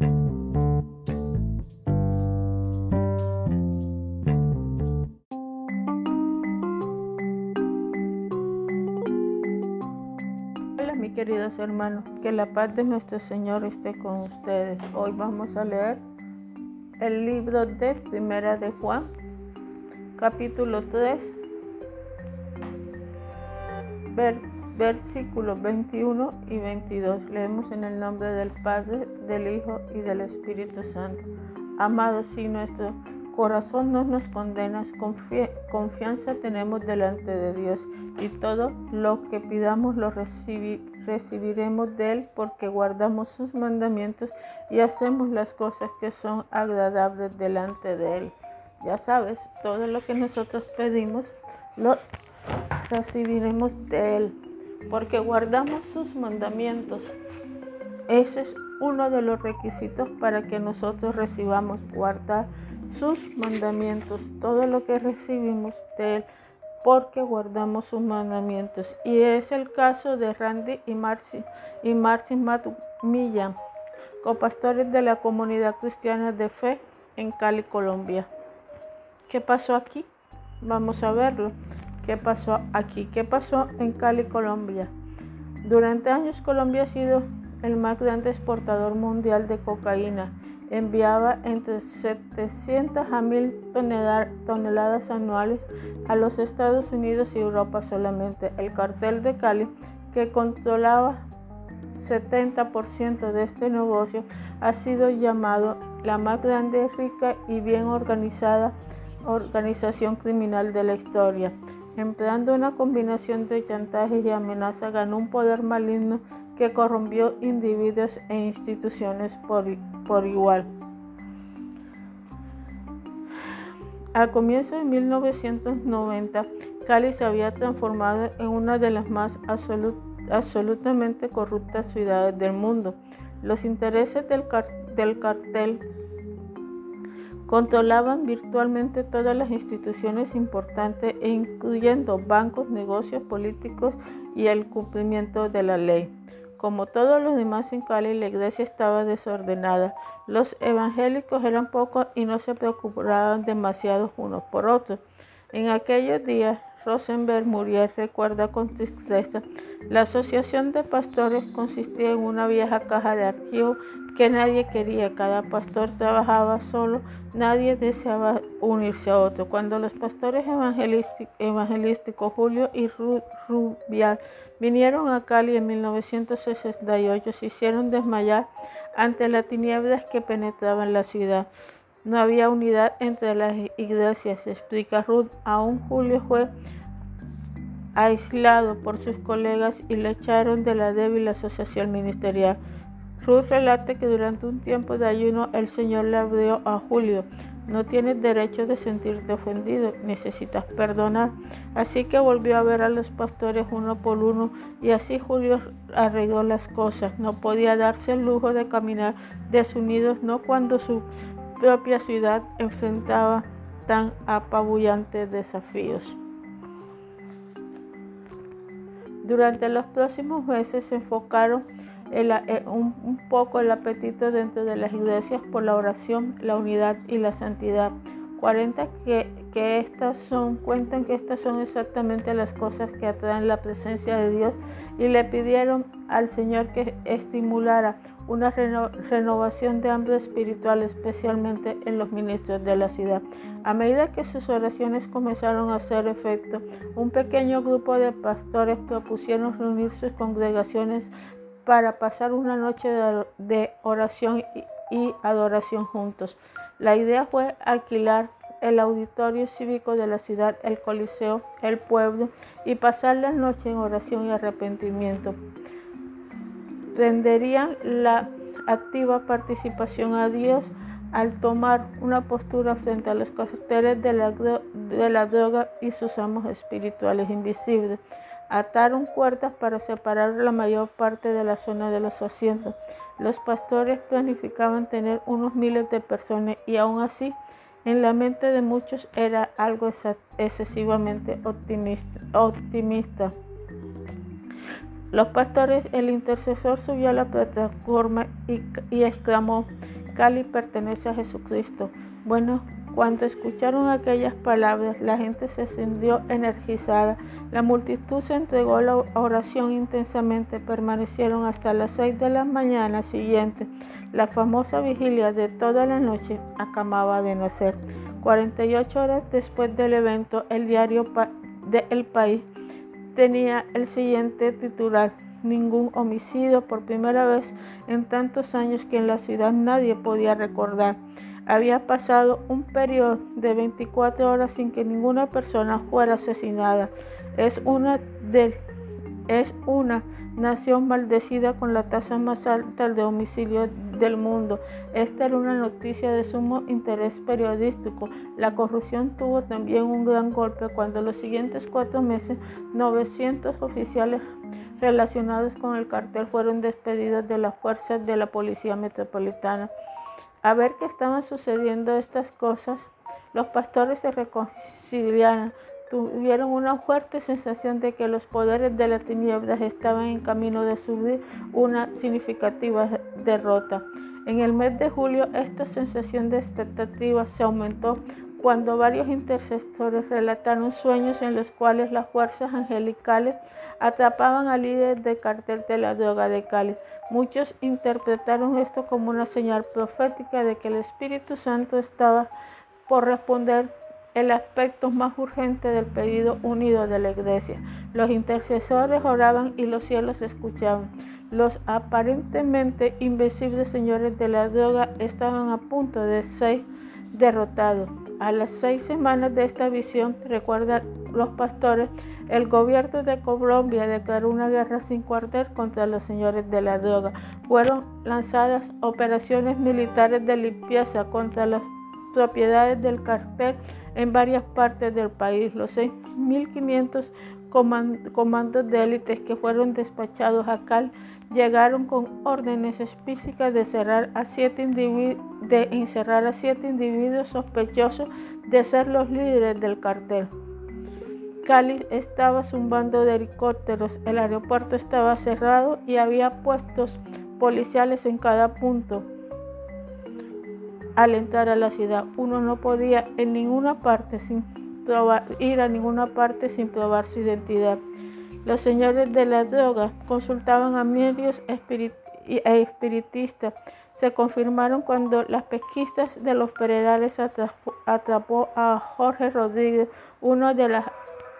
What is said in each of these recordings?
Hola mis queridos hermanos, que la paz de nuestro Señor esté con ustedes. Hoy vamos a leer el libro de Primera de Juan, capítulo 3, versículos 21 y 22. Leemos en el nombre del Padre, del Hijo y del Espíritu Santo. Amados, si nuestro corazón no nos condena, confianza tenemos delante de Dios y todo lo que pidamos lo recibiremos de Él porque guardamos sus mandamientos y hacemos las cosas que son agradables delante de Él. Ya sabes, todo lo que nosotros pedimos lo recibiremos de Él porque guardamos sus mandamientos. Ese es uno de los requisitos para que nosotros recibamos guardar sus mandamientos, todo lo que recibimos de Él, porque guardamos sus mandamientos. Y es el caso de Randy y Marcy y Marcy Millán, copastores de la comunidad cristiana de fe en Cali, Colombia. ¿Qué pasó aquí? Vamos a verlo. ¿Qué pasó aquí? ¿Qué pasó en Cali, Colombia? Durante años Colombia ha sido el más grande exportador mundial de cocaína enviaba entre 700 a 1000 toneladas anuales a los Estados Unidos y Europa solamente. El cartel de Cali, que controlaba 70% de este negocio, ha sido llamado la más grande, rica y bien organizada organización criminal de la historia. Empleando una combinación de chantajes y amenazas, ganó un poder maligno que corrompió individuos e instituciones por, igual. Al comienzo de 1990, Cali se había transformado en una de las más absolutamente corruptas ciudades del mundo. Los intereses del cartel controlaban virtualmente todas las instituciones importantes, incluyendo bancos, negocios políticos y el cumplimiento de la ley. Como todos los demás en Cali, la iglesia estaba desordenada. Los evangélicos eran pocos y no se preocupaban demasiado unos por otros. En aquellos días, Rosenberg Muriel recuerda con tristeza, la asociación de pastores consistía en una vieja caja de archivos que nadie quería. Cada pastor trabajaba solo, nadie deseaba unirse a otro. Cuando los pastores evangelísticos Julio y Rubial vinieron a Cali en 1968, se hicieron desmayar ante las tinieblas que penetraban la ciudad. No había unidad entre las iglesias, explica Ruth. Aún Julio fue aislado por sus colegas y le echaron de la débil asociación ministerial. Ruth relata que durante un tiempo de ayuno el Señor le abrió a Julio. No tienes derecho de sentirte ofendido, necesitas perdonar. Así que volvió a ver a los pastores uno por uno y así Julio arregló las cosas. No podía darse el lujo de caminar desunidos, no cuando su propia ciudad enfrentaba tan apabullantes desafíos. Durante los próximos meses se enfocaron eh, un, poco el apetito dentro de las iglesias por la oración, la unidad y la santidad. 40 que, que estas son, cuentan que estas son exactamente las cosas que atraen la presencia de Dios y le pidieron al Señor que estimulara una renovación de hambre espiritual, especialmente en los ministros de la ciudad. A medida que sus oraciones comenzaron a hacer efecto, un pequeño grupo de pastores propusieron reunir sus congregaciones para pasar una noche de oración y adoración juntos. La idea fue alquilar el auditorio cívico de la ciudad, el coliseo, el pueblo y pasar la noche en oración y arrepentimiento. Renderían la activa participación a Dios al tomar una postura frente a los carteles de la, de la droga y sus amos espirituales invisibles. Ataron puertas para separar la mayor parte de la zona de los asientos. Los pastores planificaban tener unos miles de personas y aún así en la mente de muchos era algo excesivamente optimista. Los pastores, el intercesor subió a la plataforma y, y exclamó, Cali pertenece a Jesucristo. Bueno, cuando escucharon aquellas palabras, la gente se sintió energizada. La multitud se entregó a la oración intensamente. Permanecieron hasta las seis de la mañana siguiente. La famosa vigilia de toda la noche acababa de nacer. 48 horas después del evento, el diario de El País tenía el siguiente titular. Ningún homicidio por primera vez en tantos años que en la ciudad nadie podía recordar. Había pasado un periodo de 24 horas sin que ninguna persona fuera asesinada. Es una, de, es una nación maldecida con la tasa más alta de homicidio del mundo. Esta era una noticia de sumo interés periodístico. La corrupción tuvo también un gran golpe cuando los siguientes cuatro meses 900 oficiales relacionados con el cartel fueron despedidos de las fuerzas de la Policía Metropolitana. A ver que estaban sucediendo estas cosas, los pastores se reconciliaron, tuvieron una fuerte sensación de que los poderes de las tinieblas estaban en camino de subir una significativa derrota. En el mes de julio esta sensación de expectativa se aumentó cuando varios intercesores relataron sueños en los cuales las fuerzas angelicales atrapaban al líder del cartel de la droga de Cali. Muchos interpretaron esto como una señal profética de que el Espíritu Santo estaba por responder el aspecto más urgente del pedido unido de la iglesia. Los intercesores oraban y los cielos escuchaban. Los aparentemente invencibles señores de la droga estaban a punto de ser derrotados. A las seis semanas de esta visión, recuerdan los pastores, el gobierno de Colombia declaró una guerra sin cuartel contra los señores de la droga. Fueron lanzadas operaciones militares de limpieza contra las propiedades del cartel en varias partes del país. Los 6.500 comandos de élites que fueron despachados a Cal llegaron con órdenes específicas de, de encerrar a siete individuos sospechosos de ser los líderes del cartel. Cali estaba zumbando de helicópteros, el aeropuerto estaba cerrado y había puestos policiales en cada punto. Al entrar a la ciudad, uno no podía en ninguna parte sin ir a ninguna parte sin probar su identidad. Los señores de la droga consultaban a medios e espiritistas. Se confirmaron cuando las pesquisas de los federales atrapó a Jorge Rodríguez, uno de las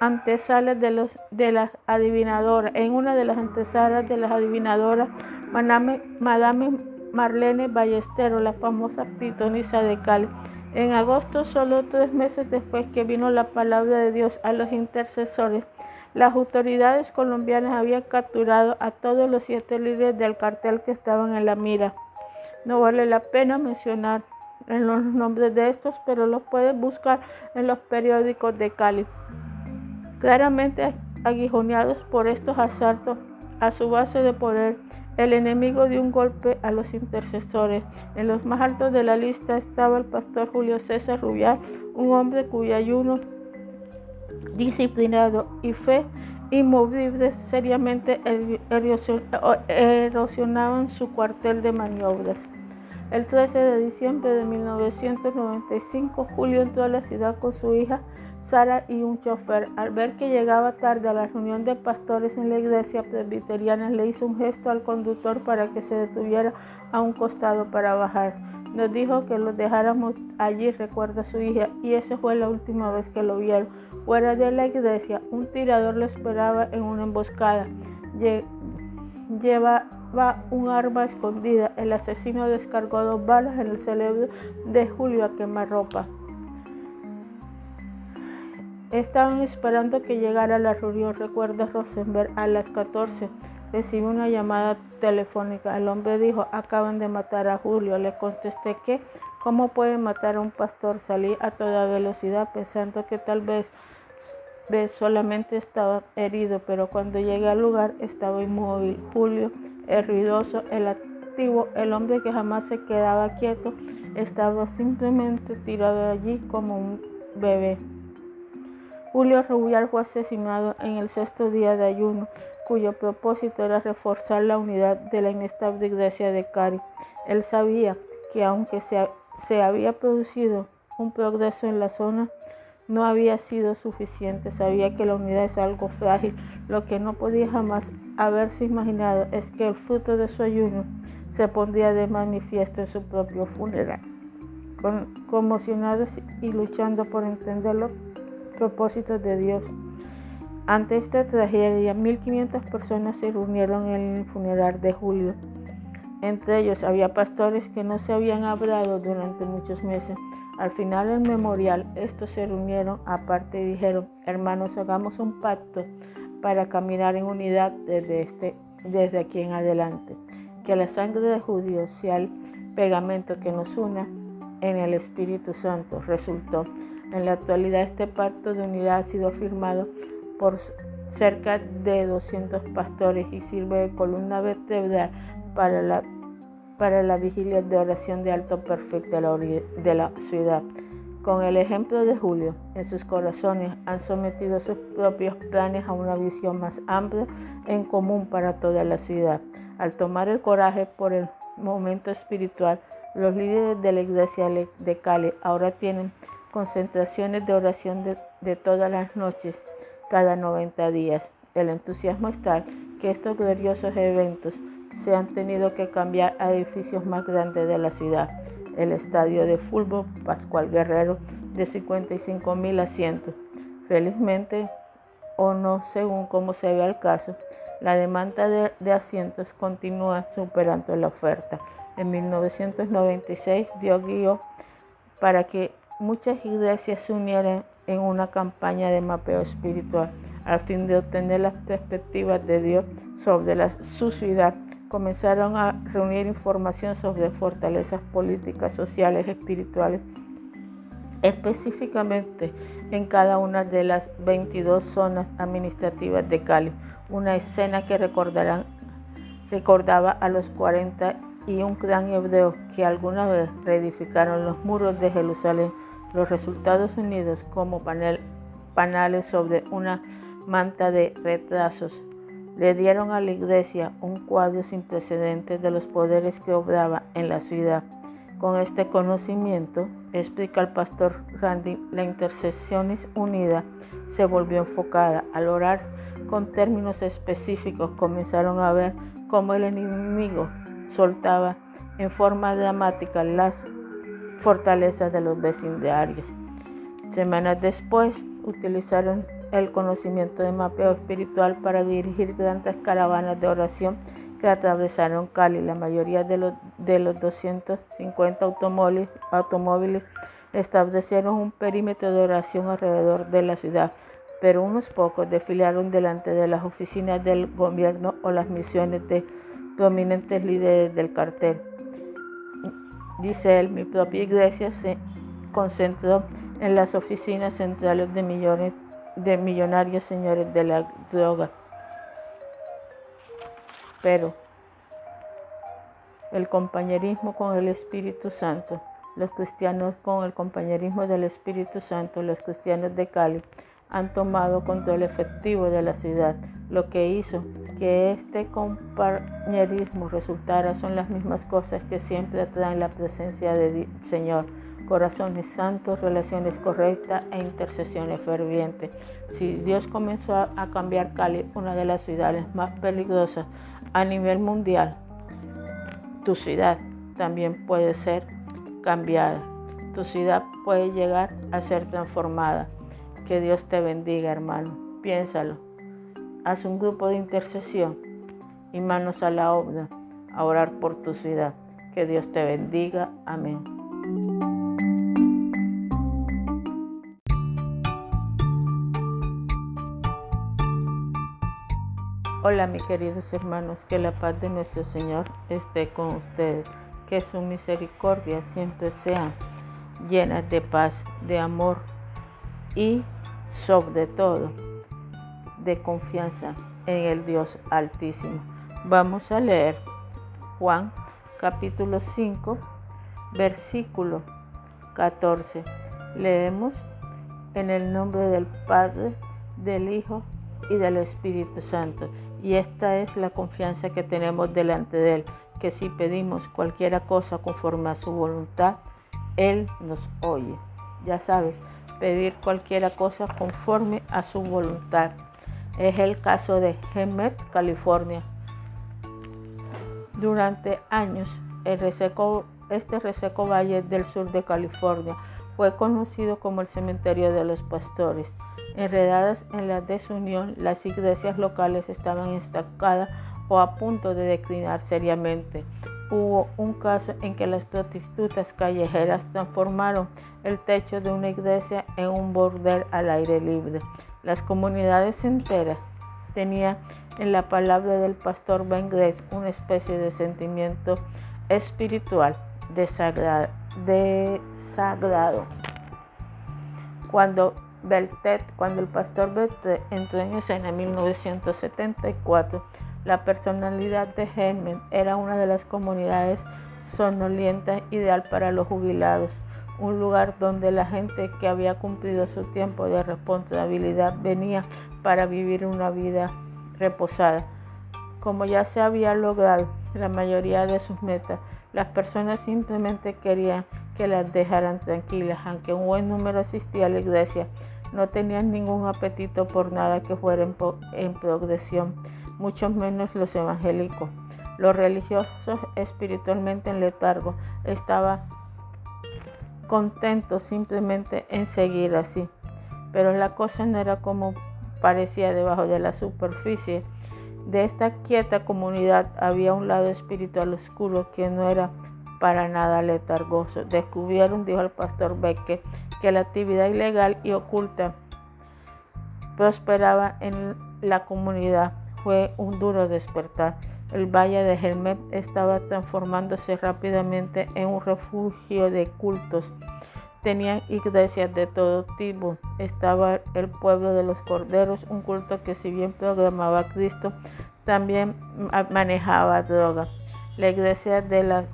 antesalas de, los, de las adivinadoras. En una de las antesalas de las adivinadoras, Madame, Madame Marlene Ballesteros, la famosa pitonisa de Cali. En agosto, solo tres meses después que vino la palabra de Dios a los intercesores, las autoridades colombianas habían capturado a todos los siete líderes del cartel que estaban en la mira. No vale la pena mencionar en los nombres de estos, pero los pueden buscar en los periódicos de Cali claramente aguijoneados por estos asaltos a su base de poder, el enemigo dio un golpe a los intercesores. En los más altos de la lista estaba el pastor Julio César Rubial, un hombre cuyo ayuno disciplinado y fe inmovible seriamente erosionaban su cuartel de maniobras. El 13 de diciembre de 1995, Julio entró a la ciudad con su hija Sara y un chofer, al ver que llegaba tarde a la reunión de pastores en la iglesia presbiteriana, le hizo un gesto al conductor para que se detuviera a un costado para bajar. Nos dijo que lo dejáramos allí, recuerda su hija, y esa fue la última vez que lo vieron. Fuera de la iglesia, un tirador lo esperaba en una emboscada. Llevaba un arma escondida. El asesino descargó dos balas en el cerebro de Julio a quemarropa. Estaban esperando que llegara la reunión, recuerda Rosenberg, a las 14. Recibió una llamada telefónica. El hombre dijo, acaban de matar a Julio. Le contesté que, ¿cómo pueden matar a un pastor? Salí a toda velocidad pensando que tal vez, vez solamente estaba herido, pero cuando llegué al lugar estaba inmóvil. Julio, el ruidoso, el activo, el hombre que jamás se quedaba quieto, estaba simplemente tirado allí como un bebé. Julio Rubial fue asesinado en el sexto día de ayuno, cuyo propósito era reforzar la unidad de la inestable iglesia de Cari. Él sabía que aunque se, se había producido un progreso en la zona, no había sido suficiente. Sabía que la unidad es algo frágil. Lo que no podía jamás haberse imaginado es que el fruto de su ayuno se pondría de manifiesto en su propio funeral. conmocionados y luchando por entender los propósitos de Dios. Ante esta tragedia, 1.500 personas se reunieron en el funeral de Julio. Entre ellos había pastores que no se habían hablado durante muchos meses. Al final del memorial, estos se reunieron aparte y dijeron, hermanos, hagamos un pacto para caminar en unidad desde, este, desde aquí en adelante. Que la sangre de judíos sea el pegamento que nos una en el Espíritu Santo. Resultó. En la actualidad este pacto de unidad ha sido firmado por cerca de 200 pastores y sirve de columna vertebral para la para la vigilia de oración de alto perfil de la, de la ciudad. Con el ejemplo de Julio, en sus corazones han sometido sus propios planes a una visión más amplia en común para toda la ciudad. Al tomar el coraje por el momento espiritual, los líderes de la iglesia de Cali ahora tienen concentraciones de oración de, todas las noches, cada 90 días. El entusiasmo es tal que estos gloriosos eventos se han tenido que cambiar a edificios más grandes de la ciudad. El estadio de fútbol Pascual Guerrero de 55 mil asientos. Felizmente, o no según cómo se ve el caso, la demanda de, asientos continúa superando la oferta. En 1996 dio guío para que muchas iglesias se unieran en una campaña de mapeo espiritual al fin de obtener las perspectivas de Dios sobre la, su ciudad comenzaron a reunir información sobre fortalezas políticas, sociales, espirituales, específicamente en cada una de las 22 zonas administrativas de Cali, una escena que recordarán, recordaba a los 40 y un gran hebreo que alguna vez reedificaron los muros de Jerusalén, los resultados unidos como panel, panales sobre una manta de retrasos le dieron a la iglesia un cuadro sin precedentes de los poderes que obraba en la ciudad. Con este conocimiento, explica el pastor Randy, la intercesión unida se volvió enfocada. Al orar con términos específicos, comenzaron a ver cómo el enemigo soltaba en forma dramática las fortalezas de los vecindarios. Semanas después, utilizaron el conocimiento de mapeo espiritual para dirigir tantas caravanas de oración que atravesaron Cali. La mayoría de los, de los 250 automóviles, automóviles establecieron un perímetro de oración alrededor de la ciudad, pero unos pocos desfilaron delante de las oficinas del gobierno o las misiones de prominentes líderes del cartel. Dice él, mi propia iglesia se concentró en las oficinas centrales de millones de millonarios señores de la droga. Pero el compañerismo con el Espíritu Santo, los cristianos con el compañerismo del Espíritu Santo, los cristianos de Cali, han tomado control efectivo de la ciudad, lo que hizo que este compañerismo resultara son las mismas cosas que siempre atraen la presencia del Señor corazones santos, relaciones correctas e intercesiones fervientes. Si Dios comenzó a cambiar Cali, una de las ciudades más peligrosas a nivel mundial, tu ciudad también puede ser cambiada. Tu ciudad puede llegar a ser transformada. Que Dios te bendiga, hermano. Piénsalo. Haz un grupo de intercesión y manos a la obra a orar por tu ciudad. Que Dios te bendiga. Amén. Hola mis queridos hermanos, que la paz de nuestro Señor esté con ustedes, que su misericordia siempre sea llena de paz, de amor y sobre todo de confianza en el Dios Altísimo. Vamos a leer Juan capítulo 5, versículo 14. Leemos en el nombre del Padre, del Hijo y del Espíritu Santo Y esta es la confianza que tenemos delante de Él, que si pedimos cualquier cosa conforme a su voluntad, Él nos oye. Ya sabes, pedir cualquier cosa conforme a su voluntad. Es el caso de Hemet, California. Durante años, este reseco valle del sur de California fue conocido como el cementerio de los pastores. Enredadas en la desunión, las iglesias locales estaban estancadas o a punto de declinar seriamente. Hubo un caso en que las prostitutas callejeras transformaron el techo de una iglesia en un bordel al aire libre. Las comunidades enteras tenían en la palabra del pastor Ben Grace una especie de sentimiento espiritual desagrado. Cuando Beltet, cuando el pastor Beltet entró en escena en 1974, la personalidad de Hermen era una de las comunidades sonolientas ideal para los jubilados, un lugar donde la gente que había cumplido su tiempo de responsabilidad venía para vivir una vida reposada. Como ya se había logrado la mayoría de sus metas, las personas simplemente querían que las dejaran tranquilas, aunque un buen número asistía a la iglesia. No tenían ningún apetito por nada que fuera en, progresión, mucho menos los evangélicos. Los religiosos espiritualmente en letargo estaban contentos simplemente en seguir así. Pero la cosa no era como parecía debajo de la superficie. De esta quieta comunidad había un lado espiritual oscuro que no era para nada letargoso. Descubrieron, dijo el pastor Becker, que la actividad ilegal y oculta prosperaba en la comunidad. Fue un duro despertar. El valle de Helmet estaba transformándose rápidamente en un refugio de cultos. Tenían iglesias de todo tipo. Estaba el pueblo de los corderos, un culto que si bien programaba Cristo, también manejaba droga. La iglesia de la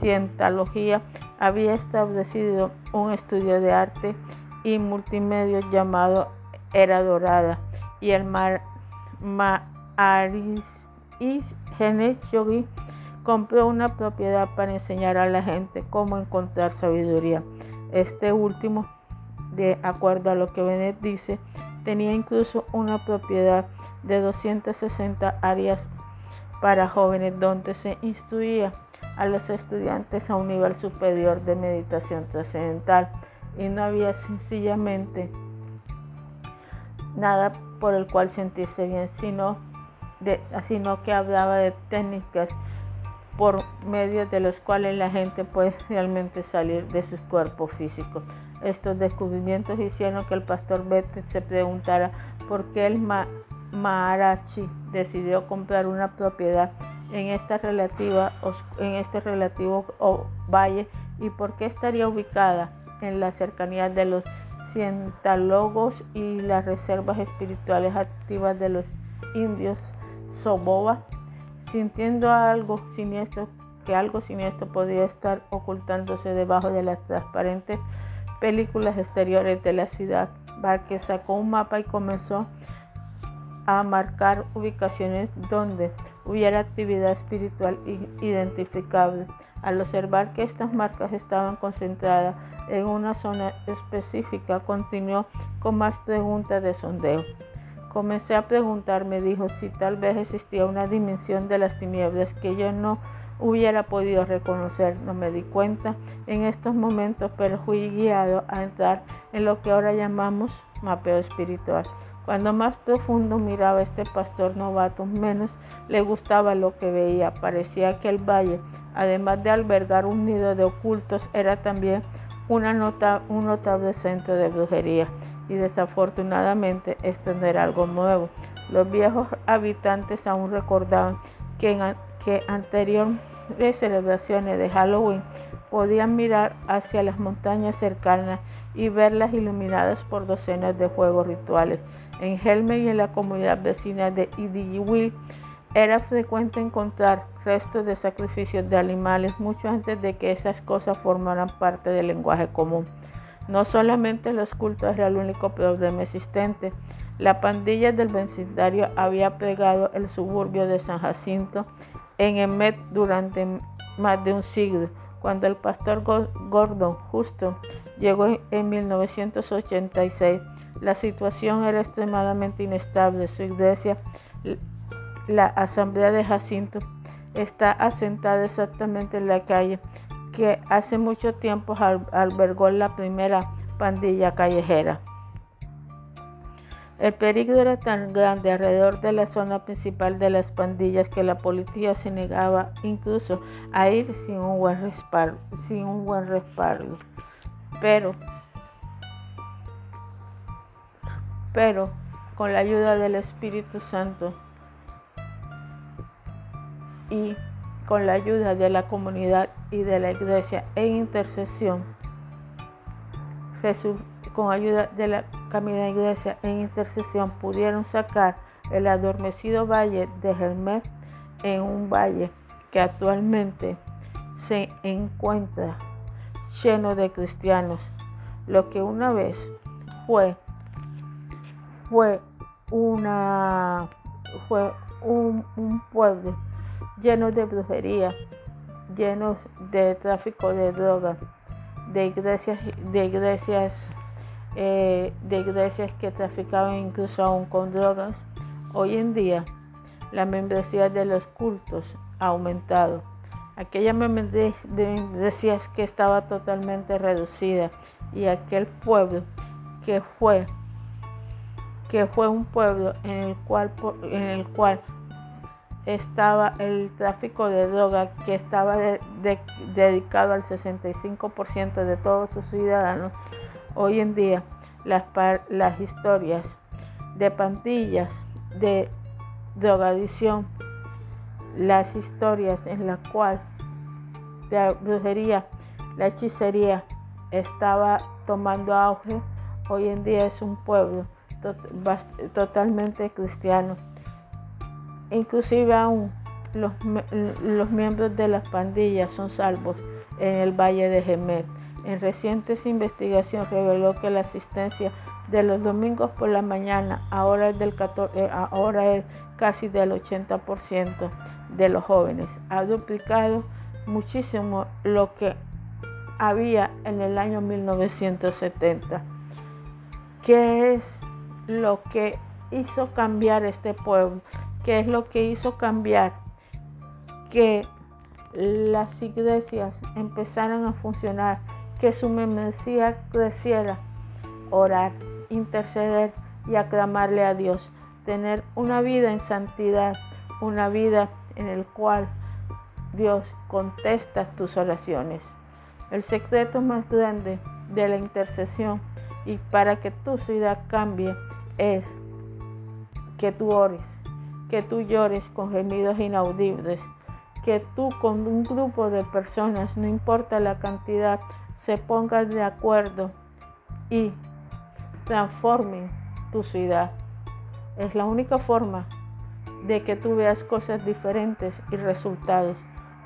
Cientología había establecido un estudio de arte y multimedia llamado Era Dorada y el Mar, Maaris Yogi compró una propiedad para enseñar a la gente cómo encontrar sabiduría. Este último, de acuerdo a lo que Bennett dice, tenía incluso una propiedad de 260 áreas para jóvenes donde se instruía a los estudiantes a un nivel superior de meditación trascendental y no había sencillamente nada por el cual sentirse bien, sino, de, sino que hablaba de técnicas por medio de los cuales la gente puede realmente salir de sus cuerpos físicos. Estos descubrimientos hicieron que el pastor Bette se preguntara por qué el Maharachi decidió comprar una propiedad en, esta relativa, en este relativo valle y por qué estaría ubicada en la cercanía de los cientálogos y las reservas espirituales activas de los indios Soboba, sintiendo algo siniestro, que algo siniestro podía estar ocultándose debajo de las transparentes películas exteriores de la ciudad. Barque sacó un mapa y comenzó a marcar ubicaciones donde hubiera actividad espiritual identificable. Al observar que estas marcas estaban concentradas en una zona específica, continuó con más preguntas de sondeo. Comencé a preguntarme, dijo, si tal vez existía una dimensión de las tinieblas que yo no hubiera podido reconocer. No me di cuenta en estos momentos, pero fui guiado a entrar en lo que ahora llamamos mapeo espiritual. Cuando más profundo miraba este pastor novato, menos le gustaba lo que veía. Parecía que el valle, además de albergar un nido de ocultos, era también un notable centro de brujería. Y desafortunadamente esto no era algo nuevo. Los viejos habitantes aún recordaban que en anteriores celebraciones de Halloween podían mirar hacia las montañas cercanas y verlas iluminadas por docenas de fuegos rituales. En Helme y en la comunidad vecina de Idiwil era frecuente encontrar restos de sacrificios de animales mucho antes de que esas cosas formaran parte del lenguaje común. No solamente los cultos era el único problema existente, La pandilla del vecindario había pegado el suburbio de San Jacinto en Emet durante más de un siglo. Cuando el pastor Gordon Justo llegó en 1986, la situación era extremadamente inestable. Su iglesia, la Asamblea de Jacinto, está asentada exactamente en la calle que hace mucho tiempo albergó la primera pandilla callejera. El peligro era tan grande alrededor de la zona principal de las pandillas que la policía se negaba incluso a ir sin un buen respaldo. Sin un buen respaldo. Pero, pero con la ayuda del Espíritu Santo y con la ayuda de la comunidad y de la iglesia en intercesión, Jesús con ayuda de la Camina Iglesia en intercesión pudieron sacar el adormecido valle de Germet en un valle que actualmente se encuentra lleno de cristianos. Lo que una vez fue, fue, una, fue un, pueblo lleno de brujería, lleno de tráfico de drogas, de iglesias, de iglesias eh, de iglesias que traficaban incluso aún con drogas. Hoy en día la membresía de los cultos ha aumentado. Aquella membresía que estaba totalmente reducida y aquel pueblo que fue que fue un pueblo en el cual en el cual estaba el tráfico de droga que estaba dedicado al 65% de todos sus ciudadanos. Hoy en día las, las historias de pandillas, de drogadicción, las historias en las cuales la brujería, la hechicería estaba tomando auge, hoy en día es un pueblo totalmente cristiano. Inclusive aún los, los, miembros de las pandillas son salvos en el Valle de Gemet. En recientes investigaciones reveló que la asistencia de los domingos por la mañana ahora es, del eh, ahora es casi del 80% de los jóvenes. Ha duplicado muchísimo lo que había en el año 1970. ¿Qué es lo que hizo cambiar este pueblo? ¿Qué es lo que hizo cambiar que las iglesias empezaran a funcionar que su membresía creciera, orar, interceder y aclamarle a Dios, tener una vida en santidad, una vida en el cual Dios contesta tus oraciones. El secreto más grande de la intercesión y para que tu ciudad cambie es que tú ores, que tú llores con gemidos inaudibles, que tú con un grupo de personas, no importa la cantidad, se pongan de acuerdo y transformen tu ciudad. Es la única forma de que tú veas cosas diferentes y resultados.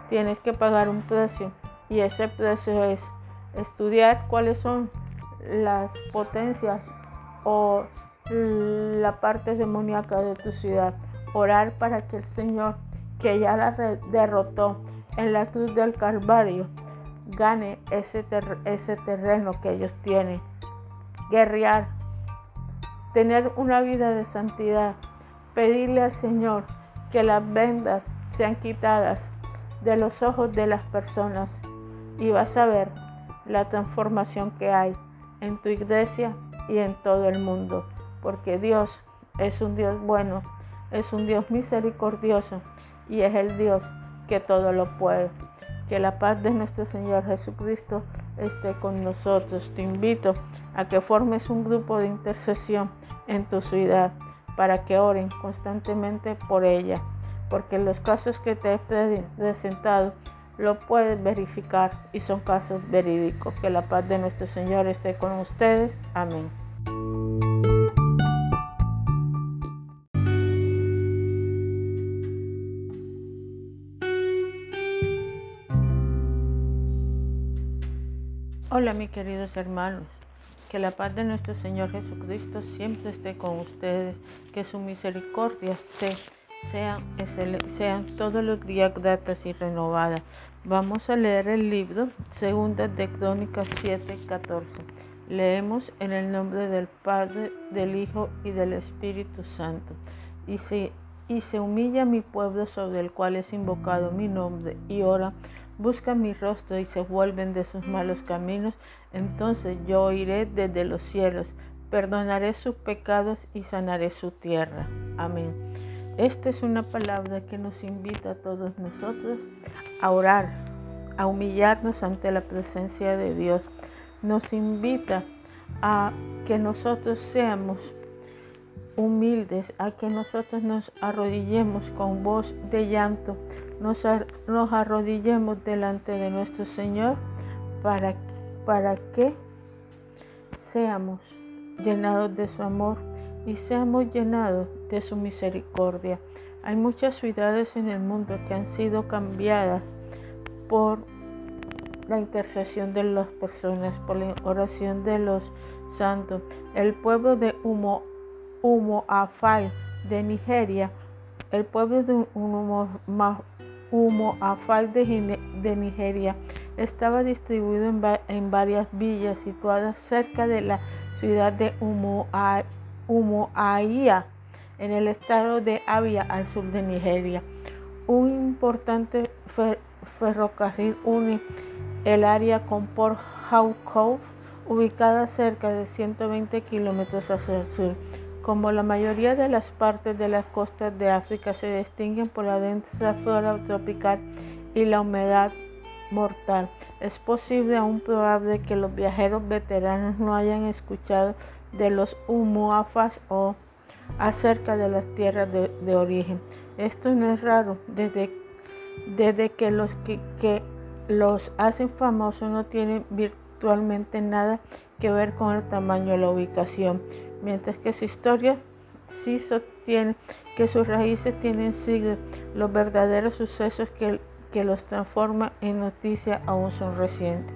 Tienes que pagar un precio y ese precio es estudiar cuáles son las potencias o la parte demoníaca de tu ciudad. Orar para que el Señor, que ya la derrotó en la cruz del Calvario, gane ese, ese terreno que ellos tienen. Guerrear, tener una vida de santidad, pedirle al Señor que las vendas sean quitadas de los ojos de las personas y vas a ver la transformación que hay en tu iglesia y en todo el mundo, porque Dios es un Dios bueno, es un Dios misericordioso y es el Dios que todo lo puede. Que la paz de nuestro Señor Jesucristo esté con nosotros. Te invito a que formes un grupo de intercesión en tu ciudad para que oren constantemente por ella, porque los casos que te he presentado lo puedes verificar y son casos verídicos. Que la paz de nuestro Señor esté con ustedes. Amén. Hola mis queridos hermanos, que la paz de nuestro Señor Jesucristo siempre esté con ustedes, que su misericordia sean, sean todos los días gratas y renovadas. Vamos a leer el libro Segunda de Crónicas 7, 14. Leemos en el nombre del Padre, del Hijo y del Espíritu Santo. Y se, y se humilla mi pueblo sobre el cual es invocado mi nombre y ora buscan mi rostro y se vuelven de sus malos caminos, entonces yo oiré desde los cielos, perdonaré sus pecados y sanaré su tierra. Amén. Esta es una palabra que nos invita a todos nosotros a orar, a humillarnos ante la presencia de Dios. Nos invita a que nosotros seamos humildes, a que nosotros nos arrodillemos con voz de llanto, nos, arrodillemos delante de nuestro Señor para, para que seamos llenados de su amor y seamos llenados de su misericordia. Hay muchas ciudades en el mundo que han sido cambiadas por la intercesión de las personas, por la oración de los santos. El pueblo de Humo Humo Afai de Nigeria, el pueblo de Humo, Humo Afai de, Nigeria estaba distribuido en, varias villas situadas cerca de la ciudad de Umuahia, en el estado de Abia, al sur de Nigeria. Un importante ferrocarril une el área con Port Harcourt, ubicada cerca de 120 kilómetros hacia el sur. Como la mayoría de las partes de las costas de África se distinguen por la densa flora tropical y la humedad mortal, es posible aún probable que los viajeros veteranos no hayan escuchado de los Umuafas o acerca de las tierras de, origen. Esto no es raro, desde, desde que los que, que los hacen famosos no tienen virtualmente nada que ver con el tamaño de la ubicación mientras que su historia sí sostiene que sus raíces tienen siglos, los verdaderos sucesos que, que los transforman en noticia aún son recientes.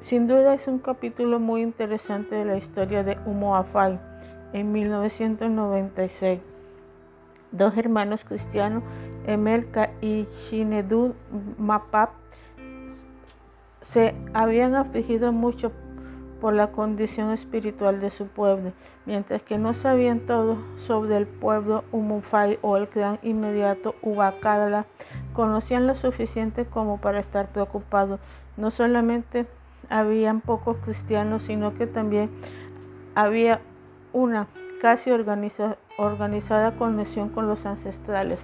Sin duda es un capítulo muy interesante de la historia de Humo Afai en 1996. Dos hermanos cristianos, Emerka y Shinedu Mapap, se habían afligido mucho por la condición espiritual de su pueblo, mientras que no sabían todo sobre el pueblo Umufai o el clan inmediato Ubakadala, conocían lo suficiente como para estar preocupados. No solamente habían pocos cristianos, sino que también había una casi organizada conexión con los ancestrales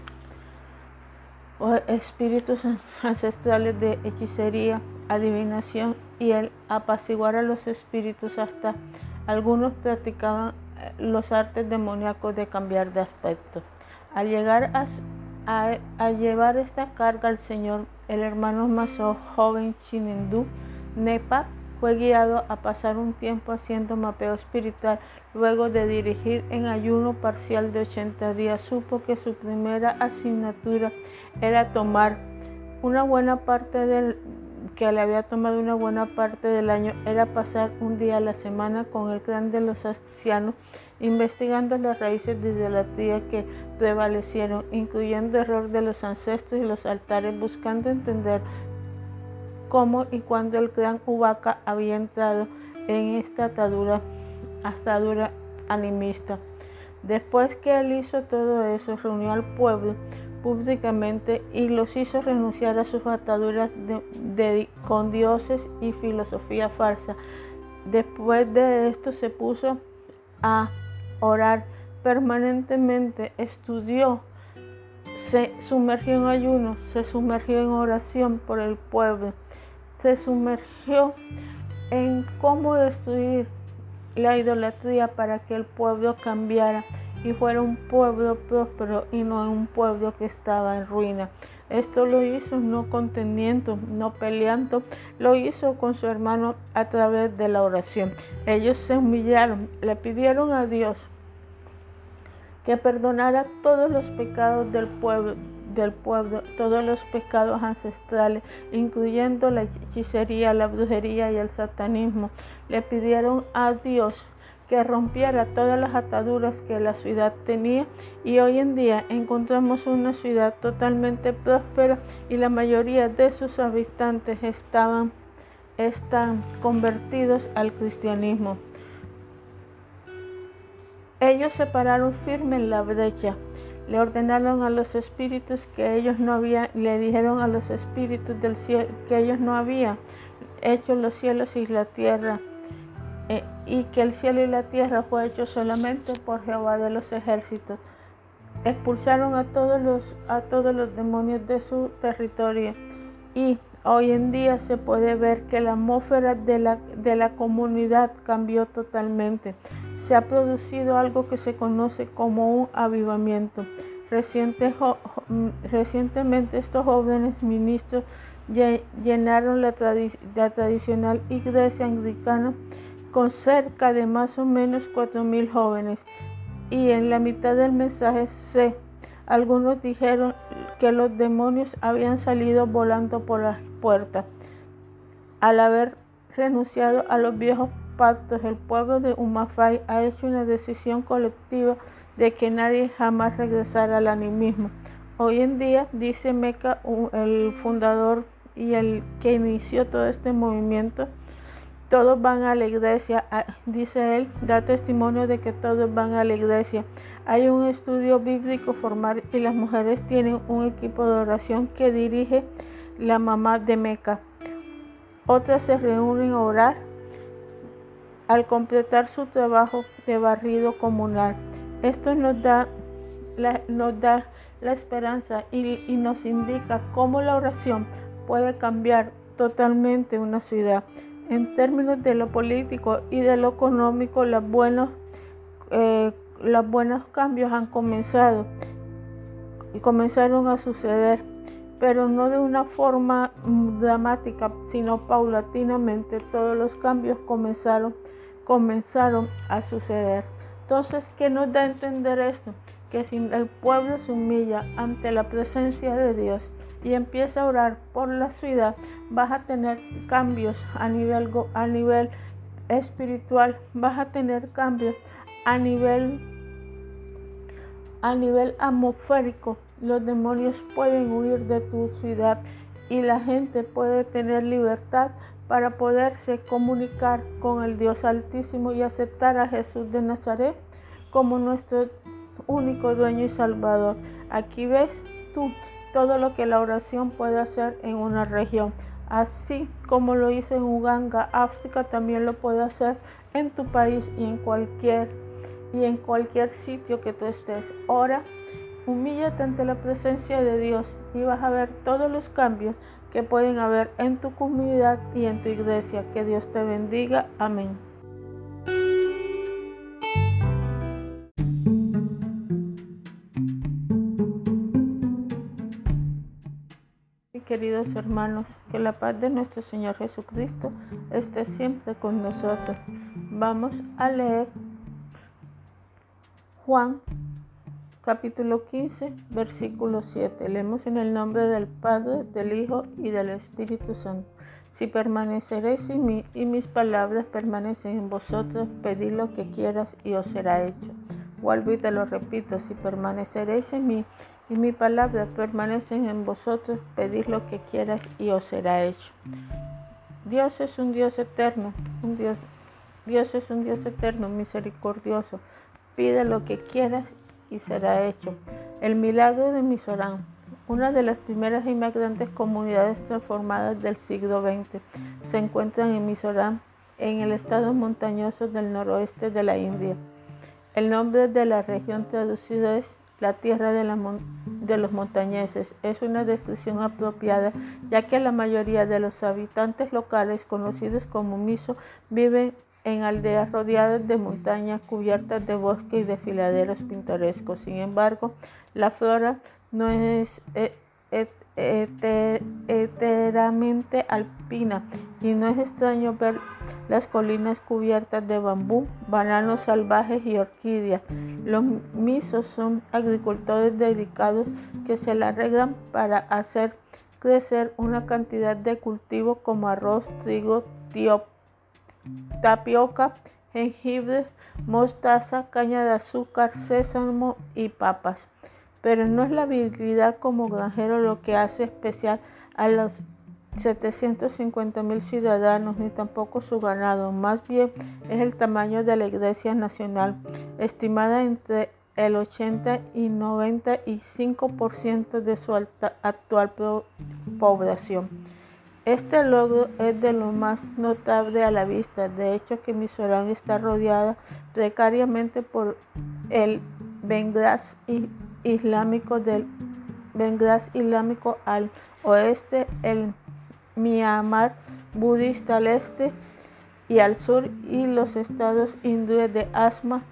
o espíritus ancestrales de hechicería, adivinación y el apaciguar a los espíritus hasta algunos practicaban eh, los artes demoníacos de cambiar de aspecto. Al llegar a, llevar esta carga al Señor, el hermano más joven Chinindú Nepa fue guiado a pasar un tiempo haciendo mapeo espiritual. Luego de dirigir en ayuno parcial de 80 días, supo que su primera asignatura era tomar una buena parte del que le había tomado una buena parte del año era pasar un día a la semana con el clan de los ancianos investigando las raíces de idolatría que prevalecieron, incluyendo error de los ancestros y los altares, buscando entender cómo y cuándo el clan Ubaca había entrado en esta atadura, atadura animista. Después que él hizo todo eso, reunió al pueblo públicamente y los hizo renunciar a sus ataduras con dioses y filosofía falsa. Después de esto se puso a orar permanentemente, estudió, se sumergió en ayuno, se sumergió en oración por el pueblo se sumergió en cómo destruir la idolatría para que el pueblo cambiara y fuera un pueblo próspero y no un pueblo que estaba en ruina. Esto lo hizo no contendiendo, no peleando, lo hizo con su hermano a través de la oración. Ellos se humillaron, le pidieron a Dios que perdonara todos los pecados del pueblo, del pueblo todos los pecados ancestrales, incluyendo la hechicería, la brujería y el satanismo. Le pidieron a Dios que rompiera todas las ataduras que la ciudad tenía y hoy en día encontramos una ciudad totalmente próspera y la mayoría de sus habitantes estaban están convertidos al cristianismo. Ellos se pararon firme en la brecha. Le ordenaron a los espíritus que ellos no habían, le dijeron a los espíritus del cielo que ellos no habían hecho los cielos y la tierra, eh, y que el cielo y la tierra fue hecho solamente por Jehová de los ejércitos. Expulsaron a todos los, a todos los demonios de su territorio y Hoy en día se puede ver que la atmósfera de la, de la comunidad cambió totalmente. Se ha producido algo que se conoce como un avivamiento. Mm, recientemente estos jóvenes ministros llenaron la, la tradicional iglesia anglicana con cerca de más o menos 4.000 jóvenes. Y en la mitad del mensaje se algunos dijeron que los demonios habían salido volando por las puertas. Al haber renunciado a los viejos pactos, el pueblo de Umafai ha hecho una decisión colectiva de que nadie jamás regresara al animismo. Hoy en día, dice Meca, el fundador y el que inició todo este movimiento, todos van a la iglesia, dice él, da testimonio de que todos van a la iglesia. Hay un estudio bíblico formal y las mujeres tienen un equipo de oración que dirige la mamá de Meca. Otras se reúnen a orar al completar su trabajo de barrido comunal. Esto nos da la, nos da la esperanza y nos indica cómo la oración puede cambiar totalmente una ciudad. En términos de lo político y de lo económico, las buenas eh, los buenos cambios han comenzado y comenzaron a suceder, pero no de una forma dramática, sino paulatinamente todos los cambios comenzaron, comenzaron a suceder. Entonces, ¿qué nos da a entender esto? Que si el pueblo se humilla ante la presencia de Dios y empieza a orar por la ciudad, vas a tener cambios a nivel, a nivel espiritual, vas a tener cambios a nivel a nivel atmosférico, los demonios pueden huir de tu ciudad y la gente puede tener libertad para poderse comunicar con el Dios Altísimo y aceptar a Jesús de Nazaret como nuestro único dueño y salvador. Aquí ves tú todo lo que la oración puede hacer en una región. Así como lo hizo en Uganda, África, también lo puede hacer en tu país y en cualquier y en cualquier sitio que tú estés. Ora, humíllate ante la presencia de Dios y vas a ver todos los cambios que pueden haber en tu comunidad y en tu iglesia. Que Dios te bendiga. Amén. Queridos hermanos, que la paz de nuestro Señor Jesucristo esté siempre con nosotros. Vamos a leer Juan capítulo 15, versículo 7. Leemos en el nombre del Padre, del Hijo y del Espíritu Santo. Si permaneceréis en mí y mis palabras permanecen en vosotros, pedid lo que quieras y os será hecho. Vuelvo te lo repito, si permaneceréis en mí y mis palabras permanecen en vosotros, pedid lo que quieras y os será hecho. Dios es un Dios eterno, un Dios, Dios es un Dios eterno, misericordioso, Pide lo que quieras y será hecho. El milagro de Misorán, una de las primeras y más grandes comunidades transformadas del siglo XX, se encuentra en Misorán, en el estado montañoso del noroeste de la India. El nombre de la región traducido es la tierra de, de, los montañeses. Es una descripción apropiada, ya que la mayoría de los habitantes locales, conocidos como Miso, viven en aldeas rodeadas de montañas cubiertas de bosque y desfiladeros pintorescos. Sin embargo, la flora no es, e, e, enteramente alpina y no es extraño ver las colinas cubiertas de bambú, bananos salvajes y orquídeas. Los misos son agricultores dedicados que se la arreglan para hacer crecer una cantidad de cultivos como arroz, trigo, tapioca, jengibre, mostaza, caña de azúcar, sésamo y papas. Pero no es la habilidad como granjero lo que hace especial a los 750 mil ciudadanos, ni tampoco su ganado. Más bien es el tamaño de la Iglesia Nacional, estimada entre el 80 y 95% de su actual población. Este logro es de lo más notable a la vista. De hecho, que Misorán está rodeada precariamente por el Benglas islámico del Benglas islámico al oeste, el Myanmar budista al este y al sur y los estados hindúes de Asma,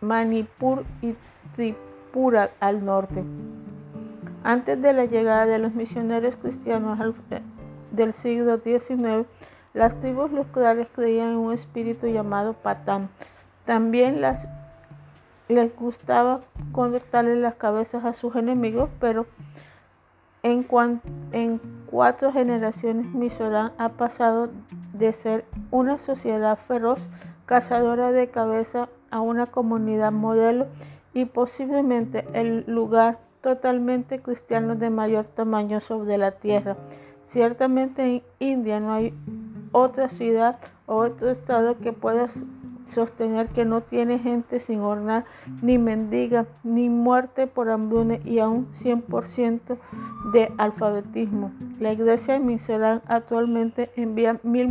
Manipur y Tripura al norte. Antes de la llegada de los misioneros cristianos del siglo XIX, las tribus locales creían en un espíritu llamado Patán. También las, les gustaba cortarle las cabezas a sus enemigos, pero en, en cuatro generaciones Misorán ha pasado de ser una sociedad feroz, cazadora de cabeza, a una comunidad modelo y posiblemente el lugar totalmente cristiano de mayor tamaño sobre la tierra. Ciertamente en India no hay otra ciudad o otro estado que pueda sostener que no tiene gente sin hornar, ni mendiga, ni muerte por hambruna y aún 100% de alfabetismo. La iglesia misionera actualmente envía mil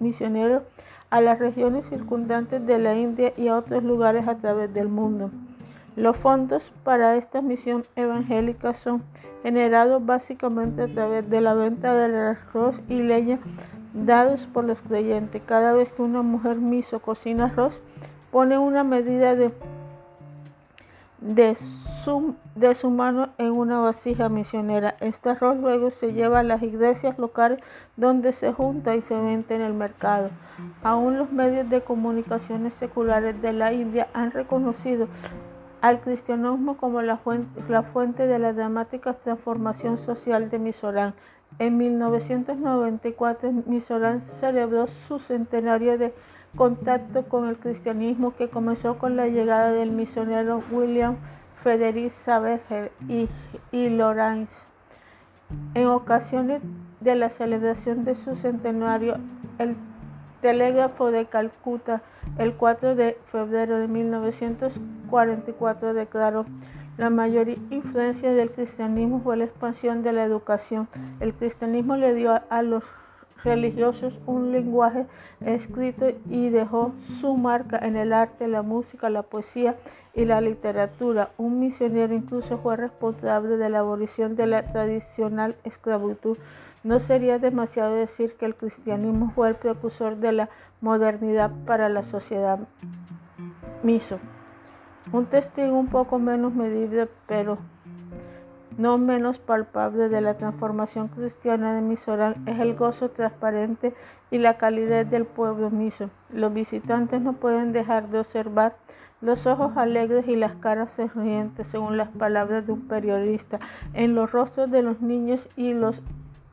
misioneros a las regiones circundantes de la India y a otros lugares a través del mundo. Los fondos para esta misión evangélica son generados básicamente a través de la venta del arroz y leña dados por los creyentes. Cada vez que una mujer miso cocina arroz, pone una medida de, de, su, de su mano en una vasija misionera. Este arroz luego se lleva a las iglesias locales donde se junta y se vende en el mercado. Aún los medios de comunicaciones seculares de la India han reconocido al cristianismo como la fuente, la fuente de la dramática transformación social de Misorán. En 1994, Misorán celebró su centenario de contacto con el cristianismo que comenzó con la llegada del misionero William Frederick Saberger y, y Lawrence. En ocasiones de la celebración de su centenario, el telégrafo de Calcuta, el 4 de febrero de 1944, declaró la mayor influencia del cristianismo fue la expansión de la educación. El cristianismo le dio a, los religiosos un lenguaje escrito y dejó su marca en el arte, la música, la poesía y la literatura. Un misionero incluso fue responsable de la abolición de la tradicional esclavitud. No sería demasiado decir que el cristianismo fue el precursor de la modernidad para la sociedad miso. Un testigo un poco menos medible, pero no menos palpable de la transformación cristiana de Misorán es el gozo transparente y la calidez del pueblo miso. Los visitantes no pueden dejar de observar los ojos alegres y las caras sonrientes, según las palabras de un periodista, en los rostros de los niños y los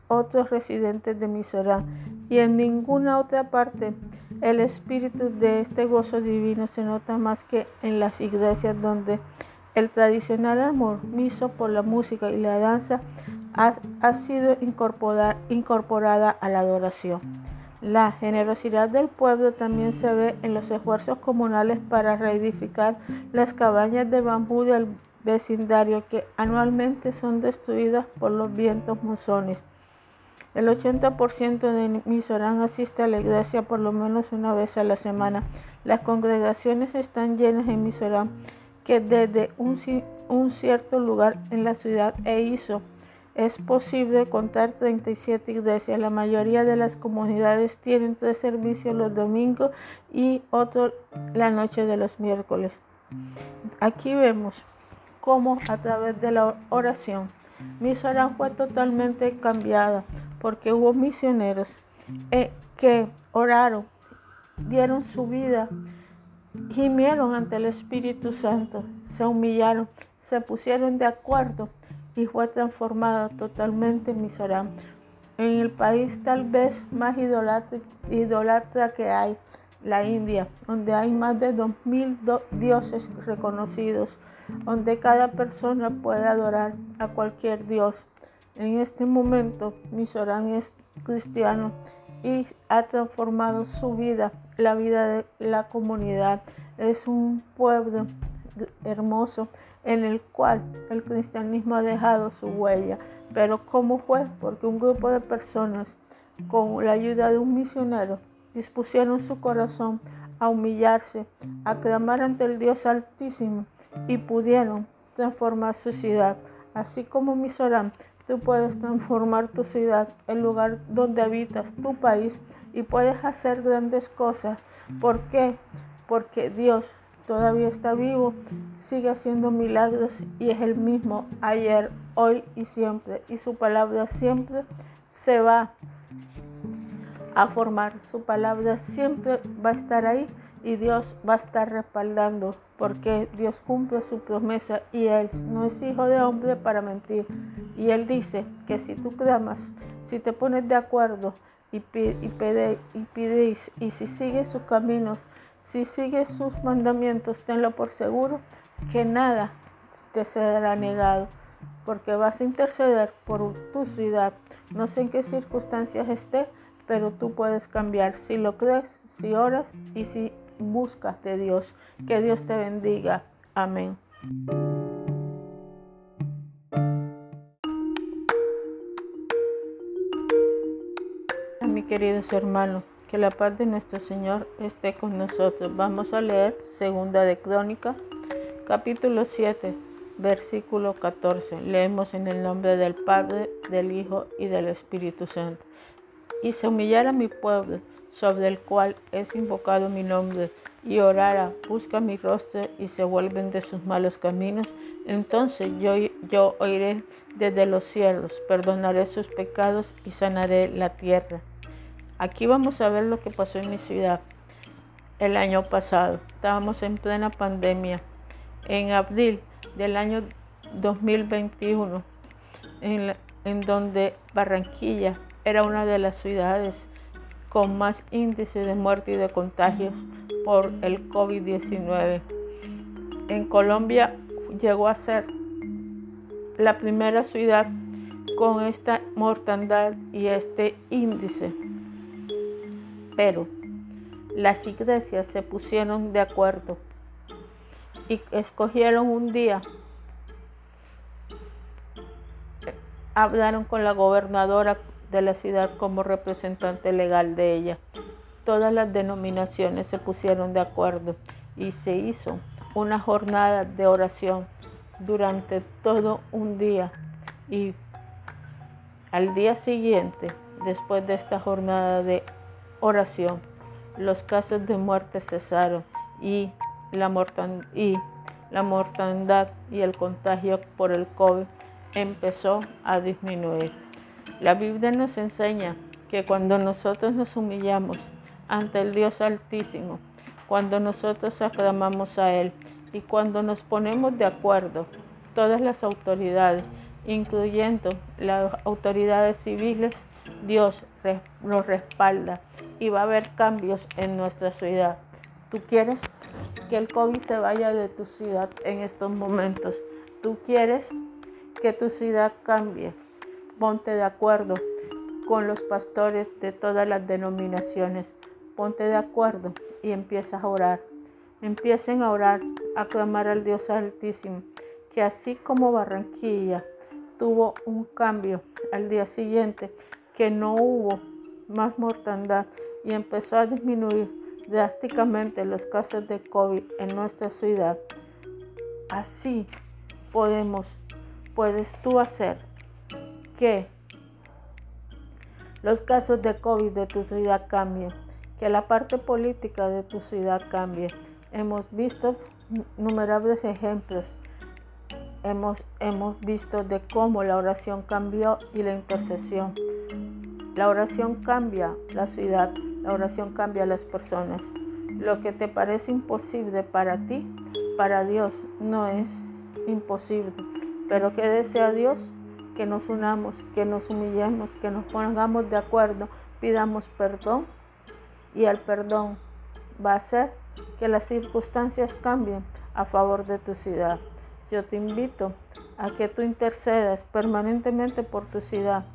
otros residentes de Misorán. Y en ninguna otra parte el espíritu de este gozo divino se nota más que en las iglesias donde el tradicional amor miso por la música y la danza ha, sido incorporada a la adoración. La generosidad del pueblo también se ve en los esfuerzos comunales para reedificar las cabañas de bambú del vecindario que anualmente son destruidas por los vientos musones. El 80% de Misorán asiste a la iglesia por lo menos una vez a la semana. Las congregaciones están llenas en Misorán, que desde un, cierto lugar en la ciudad e hizo es posible contar 37 iglesias. La mayoría de las comunidades tienen tres servicios los domingos y otro la noche de los miércoles. Aquí vemos cómo a través de la oración Misorán fue totalmente cambiada porque hubo misioneros eh, que oraron, dieron su vida, gimieron ante el Espíritu Santo, se humillaron, se pusieron de acuerdo y fue transformada totalmente Misorán. En el país tal vez más idolatra que hay, la India, donde hay más de 2.000 dioses reconocidos, donde cada persona puede adorar a cualquier dios. En este momento, Misorán es cristiano y ha transformado su vida, la vida de la comunidad. Es un pueblo hermoso en el cual el cristianismo ha dejado su huella. Pero ¿cómo fue? Porque un grupo de personas, con la ayuda de un misionero, dispusieron su corazón a humillarse, a clamar ante el Dios Altísimo y pudieron transformar su ciudad. Así como Misorán, tú puedes transformar tu ciudad, el lugar donde habitas, tu país, y puedes hacer grandes cosas. ¿Por qué? Porque Dios todavía está vivo, sigue haciendo milagros y es el mismo ayer, hoy y siempre. Y su palabra siempre se va a formar. Su palabra siempre va a estar ahí y Dios va a estar respaldando porque Dios cumple su promesa y Él no es hijo de hombre para mentir. Y Él dice que si tú clamas, si te pones de acuerdo y, pide, y y si sigues sus caminos, si sigues sus mandamientos, tenlo por seguro que nada te será negado, porque vas a interceder por tu ciudad. No sé en qué circunstancias esté, pero tú puedes cambiar si lo crees, si oras y si buscas de Dios. Que Dios te bendiga. Amén. Mi queridos hermanos, que la paz de nuestro Señor esté con nosotros. Vamos a leer Segunda de Crónica, capítulo 7, versículo 14. Leemos en el nombre del Padre, del Hijo y del Espíritu Santo y se humillara mi pueblo, sobre el cual es invocado mi nombre, y orara, busca mi rostro y se vuelven de sus malos caminos, entonces yo, yo oiré desde los cielos, perdonaré sus pecados y sanaré la tierra. Aquí vamos a ver lo que pasó en mi ciudad el año pasado. Estábamos en plena pandemia. En abril del año 2021, en, en donde Barranquilla era una de las ciudades con más índice de muerte y de contagios por el COVID-19. En Colombia llegó a ser la primera ciudad con esta mortandad y este índice. Pero las iglesias se pusieron de acuerdo y escogieron un día hablaron con la gobernadora de la ciudad como representante legal de ella. Todas las denominaciones se pusieron de acuerdo y se hizo una jornada de oración durante todo un día y al día siguiente, después de esta jornada de oración, los casos de muerte cesaron y la, y mortandad y el contagio por el COVID empezó a disminuir. La Biblia nos enseña que cuando nosotros nos humillamos ante el Dios Altísimo, cuando nosotros aclamamos a Él y cuando nos ponemos de acuerdo, todas las autoridades, incluyendo las autoridades civiles, Dios nos respalda y va a haber cambios en nuestra ciudad. ¿Tú quieres que el COVID se vaya de tu ciudad en estos momentos? ¿Tú quieres que tu ciudad cambie? Ponte de acuerdo con los pastores de todas las denominaciones. Ponte de acuerdo y empieza a orar. Empiecen a orar, a clamar al Dios Altísimo, que así como Barranquilla tuvo un cambio al día siguiente, que no hubo más mortandad y empezó a disminuir drásticamente los casos de COVID en nuestra ciudad. Así podemos, puedes tú hacer que los casos de COVID de tu ciudad cambien, que la parte política de tu ciudad cambie. Hemos visto innumerables ejemplos hemos, hemos visto de cómo la oración cambió y la intercesión. La oración cambia la ciudad, la oración cambia las personas. Lo que te parece imposible para ti, para Dios no es imposible. Pero que desea Dios que nos unamos, que nos humillemos, que nos pongamos de acuerdo, pidamos perdón y el perdón va a hacer que las circunstancias cambien a favor de tu ciudad. Yo te invito a que tú intercedas permanentemente por tu ciudad,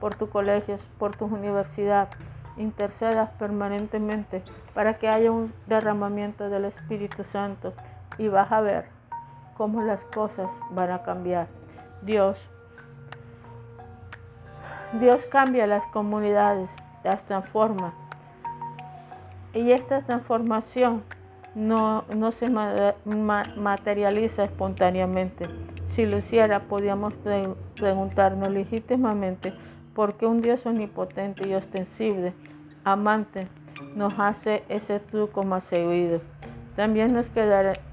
por tus colegios, por tu universidad. Intercedas permanentemente para que haya un derramamiento del Espíritu Santo y vas a ver cómo las cosas van a cambiar. Dios, Dios cambia las comunidades, las transforma. Y esta transformación no, no se materializa espontáneamente. Si lo hiciera, podíamos preguntarnos legítimamente por qué un Dios omnipotente y ostensible, amante, nos hace ese truco más seguido. También nos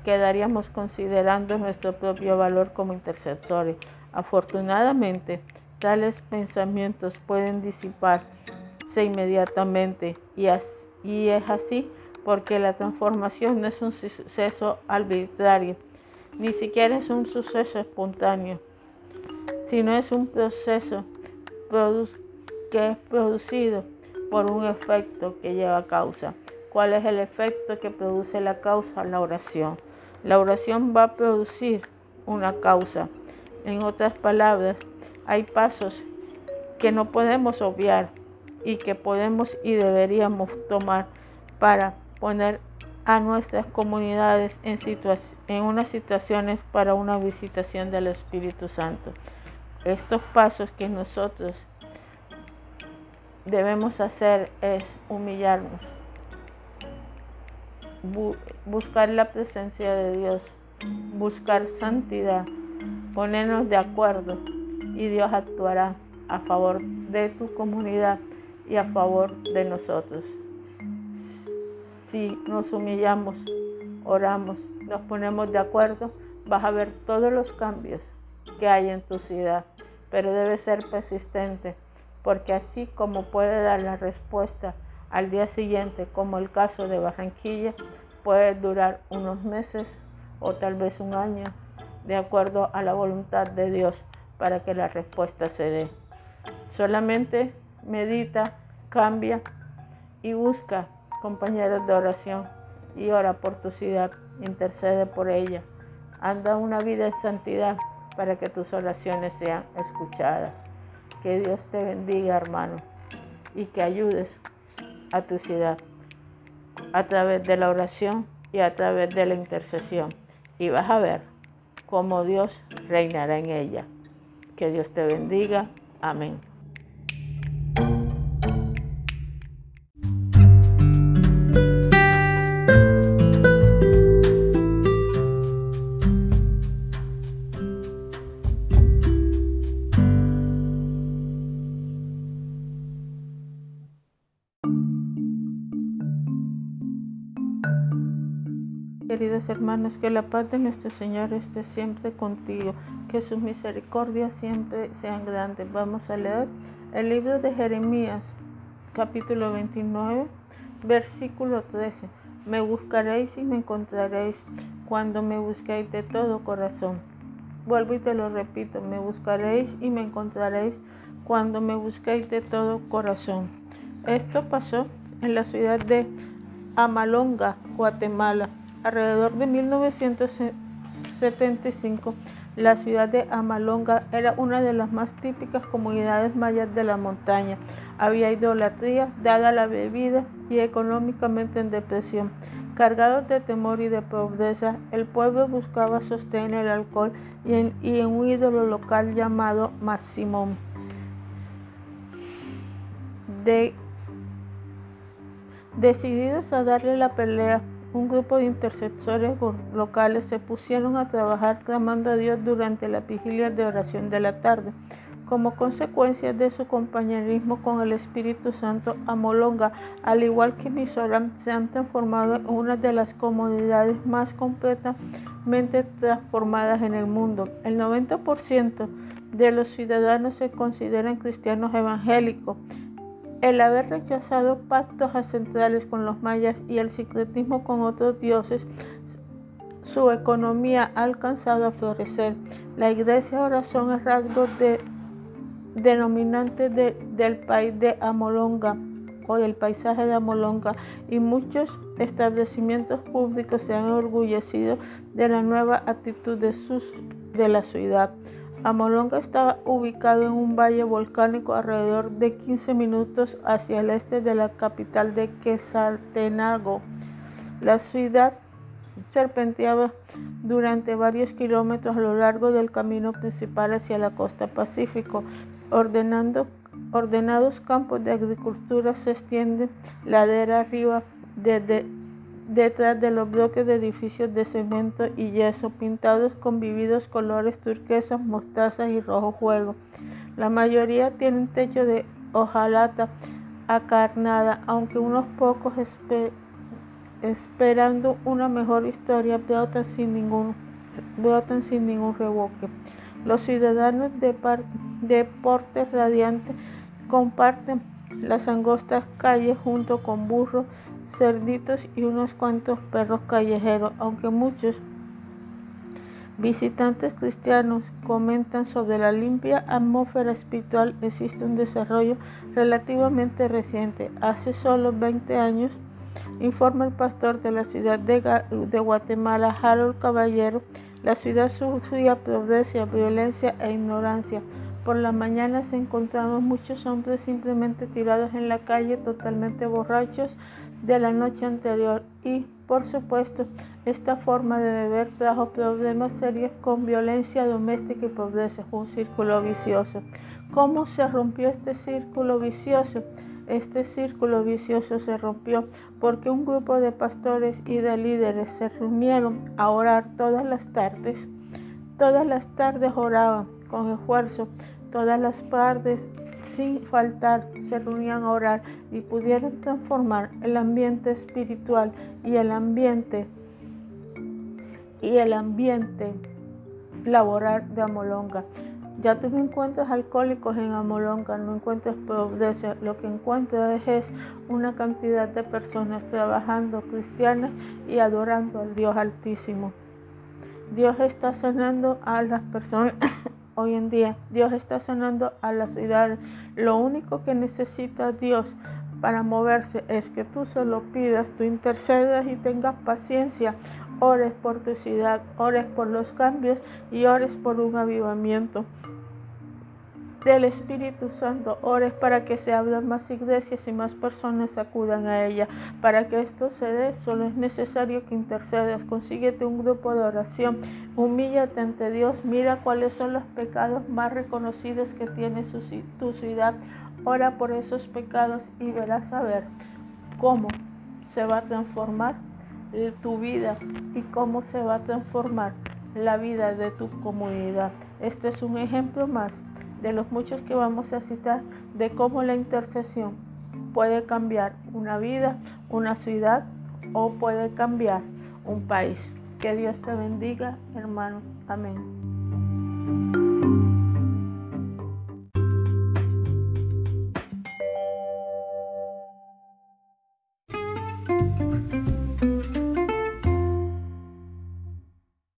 quedaríamos considerando nuestro propio valor como intercesores. Afortunadamente, tales pensamientos pueden disiparse inmediatamente y, y es así porque la transformación no es un suceso arbitrario, ni siquiera es un suceso espontáneo, sino es un proceso que es producido por un efecto que lleva causa. ¿Cuál es el efecto que produce la causa? La oración. La oración va a producir una causa. En otras palabras, hay pasos que no podemos obviar y que podemos y deberíamos tomar para poner a nuestras comunidades en, unas situaciones para una visitación del Espíritu Santo. Estos pasos que nosotros debemos hacer es humillarnos, buscar la presencia de Dios, buscar santidad, ponernos de acuerdo y Dios actuará a favor de tu comunidad y a favor de nosotros si nos humillamos, oramos, nos ponemos de acuerdo, vas a ver todos los cambios que hay en tu ciudad. Pero debe ser persistente, porque así como puede dar la respuesta al día siguiente, como el caso de Barranquilla, puede durar unos meses o tal vez un año, de acuerdo a la voluntad de Dios, para que la respuesta se dé. Solamente medita, cambia y busca compañeros de oración y ora por tu ciudad, intercede por ella. Anda una vida de santidad para que tus oraciones sean escuchadas. Que Dios te bendiga, hermano, y que ayudes a tu ciudad a través de la oración y a través de la intercesión. Y vas a ver cómo Dios reinará en ella. Que Dios te bendiga. Amén. Hermanos, que la paz de nuestro Señor esté siempre contigo, que sus misericordias siempre sean grandes. Vamos a leer el libro de Jeremías, capítulo 29, versículo 13. Me buscaréis y me encontraréis cuando me busquéis de todo corazón. Vuelvo y te lo repito, me buscaréis y me encontraréis cuando me busquéis de todo corazón. Esto pasó en la ciudad de Amalonga, Guatemala Alrededor de 1975, la ciudad de Amalonga era una de las más típicas comunidades mayas de la montaña. Había idolatría, dada la bebida y económicamente en depresión. Cargados de temor y de pobreza, el pueblo buscaba sostener el alcohol y en, un ídolo local llamado Maximón. De, decididos a darle la pelea un grupo de intercesores locales se pusieron a trabajar clamando a Dios durante la vigilia de oración de la tarde. Como consecuencia de su compañerismo con el Espíritu Santo, Amolonga, al igual que Mizoram, se han transformado en una de las comunidades más completamente transformadas en el mundo. El 90% de los ciudadanos se consideran cristianos evangélicos. El haber rechazado pactos ancestrales con los mayas y el secretismo con otros dioses su economía ha alcanzado a florecer. La iglesia ahora son el rasgo de, denominante del país de Amolonga o del paisaje de Amolonga y muchos establecimientos públicos se han orgullecido de la nueva actitud de, de la ciudad. Amolonga estaba ubicado en un valle volcánico alrededor de 15 minutos hacia el este de la capital de Quetzaltenango. La ciudad serpenteaba durante varios kilómetros a lo largo del camino principal hacia la costa pacífico, ordenados campos de agricultura se extienden ladera arriba desde detrás de los bloques de edificios de cemento y yeso pintados con vividos colores turquesas, mostazas y rojo juego. La mayoría tienen techo de hojalata acarnada, aunque unos pocos esperando una mejor historia, brotan sin ningún, sin ningún revoque. Los ciudadanos de, de porte radiante comparten las angostas calles junto con burros, cerditos y unos cuantos perros callejeros, aunque muchos visitantes cristianos comentan sobre la limpia atmósfera espiritual, existe un desarrollo relativamente reciente. Hace solo 20 años Informa el pastor de la ciudad de, Guatemala, Harold Caballero, la ciudad sufría pobreza, violencia e ignorancia. Por la mañana se encontraban muchos hombres simplemente tirados en la calle, totalmente borrachos de la noche anterior. Y, por supuesto, esta forma de beber trajo problemas serios con violencia doméstica y pobreza. un círculo vicioso. ¿Cómo se rompió este círculo vicioso? Este círculo vicioso se rompió porque un grupo de pastores y de líderes se reunieron a orar todas las tardes. Todas las tardes oraban con esfuerzo, todas las tardes sin faltar se reunían a orar y pudieron transformar el ambiente espiritual y el ambiente y el ambiente laboral de Amolonga. Ya tú no encuentras alcohólicos en Amolonga, no encuentras pobreza, lo que encuentras es una cantidad de personas trabajando cristianas y adorando al Dios Altísimo. Dios está sanando a las personas hoy en día. Dios está sanando a las ciudades. Lo único que necesita Dios para moverse es que tú se lo pidas, tú intercedas y tengas paciencia. Ores por tu ciudad, ores por los cambios y ores por un avivamiento del Espíritu Santo. Ores para que se abran más iglesias y más personas acudan a ella. Para que esto se dé, solo es necesario que intercedas. Consíguete un grupo de oración. Humíllate ante Dios. Mira cuáles son los pecados más reconocidos que tiene tu ciudad. Ora por esos pecados y verás a ver cómo se va a transformar tu vida y cómo se va a transformar la vida de tu comunidad. Este es un ejemplo más de los muchos que vamos a citar de cómo la intercesión puede cambiar una vida, una ciudad o puede cambiar un país. Que Dios te bendiga, hermano. Amén.